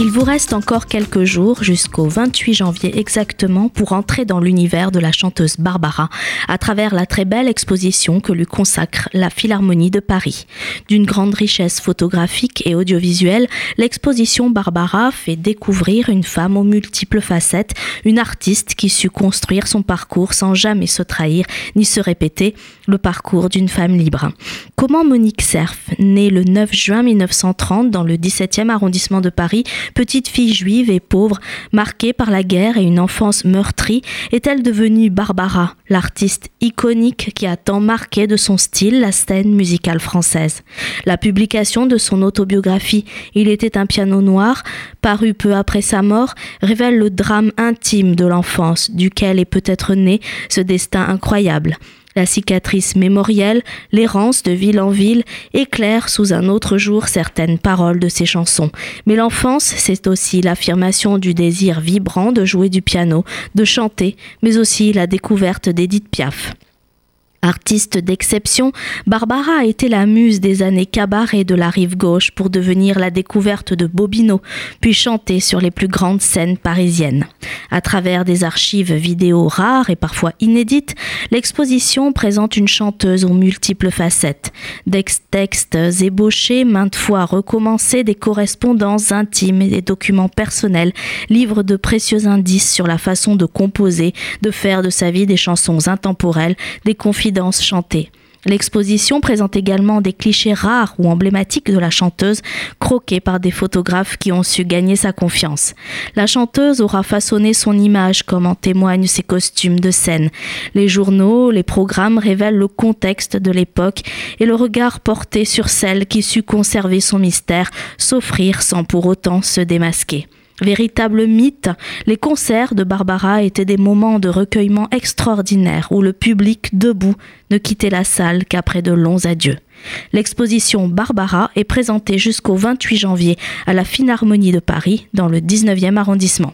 Il vous reste encore quelques jours jusqu'au 28 janvier exactement pour entrer dans l'univers de la chanteuse Barbara à travers la très belle exposition que lui consacre la Philharmonie de Paris. D'une grande richesse photographique et audiovisuelle, l'exposition Barbara fait découvrir une femme aux multiples facettes, une artiste qui sut construire son parcours sans jamais se trahir ni se répéter, le parcours d'une femme libre. Comment Monique Cerf, née le 9 juin 1930 dans le 17e arrondissement de Paris, petite fille juive et pauvre, marquée par la guerre et une enfance meurtrie, est-elle devenue Barbara, l'artiste iconique qui a tant marqué de son style la scène musicale française? La publication de son autobiographie Il était un piano noir, paru peu après sa mort, révèle le drame intime de l'enfance, duquel est peut-être né ce destin incroyable. La cicatrice mémorielle, l'errance de ville en ville, éclaire sous un autre jour certaines paroles de ses chansons. Mais l'enfance, c'est aussi l'affirmation du désir vibrant de jouer du piano, de chanter, mais aussi la découverte d'Edith Piaf. Artiste d'exception, Barbara a été la muse des années cabaret de la rive gauche pour devenir la découverte de Bobino, puis chanter sur les plus grandes scènes parisiennes. À travers des archives vidéo rares et parfois inédites, l'exposition présente une chanteuse aux multiples facettes. Des textes ébauchés, maintes fois recommencés, des correspondances intimes et des documents personnels livrent de précieux indices sur la façon de composer, de faire de sa vie des chansons intemporelles, des confidences chantée. L'exposition présente également des clichés rares ou emblématiques de la chanteuse, croqués par des photographes qui ont su gagner sa confiance. La chanteuse aura façonné son image comme en témoignent ses costumes de scène. Les journaux, les programmes révèlent le contexte de l'époque et le regard porté sur celle qui sut conserver son mystère, s'offrir sans pour autant se démasquer. Véritable mythe, les concerts de Barbara étaient des moments de recueillement extraordinaires où le public debout ne quittait la salle qu'après de longs adieux. L'exposition Barbara est présentée jusqu'au 28 janvier à la Philharmonie de Paris dans le 19e arrondissement.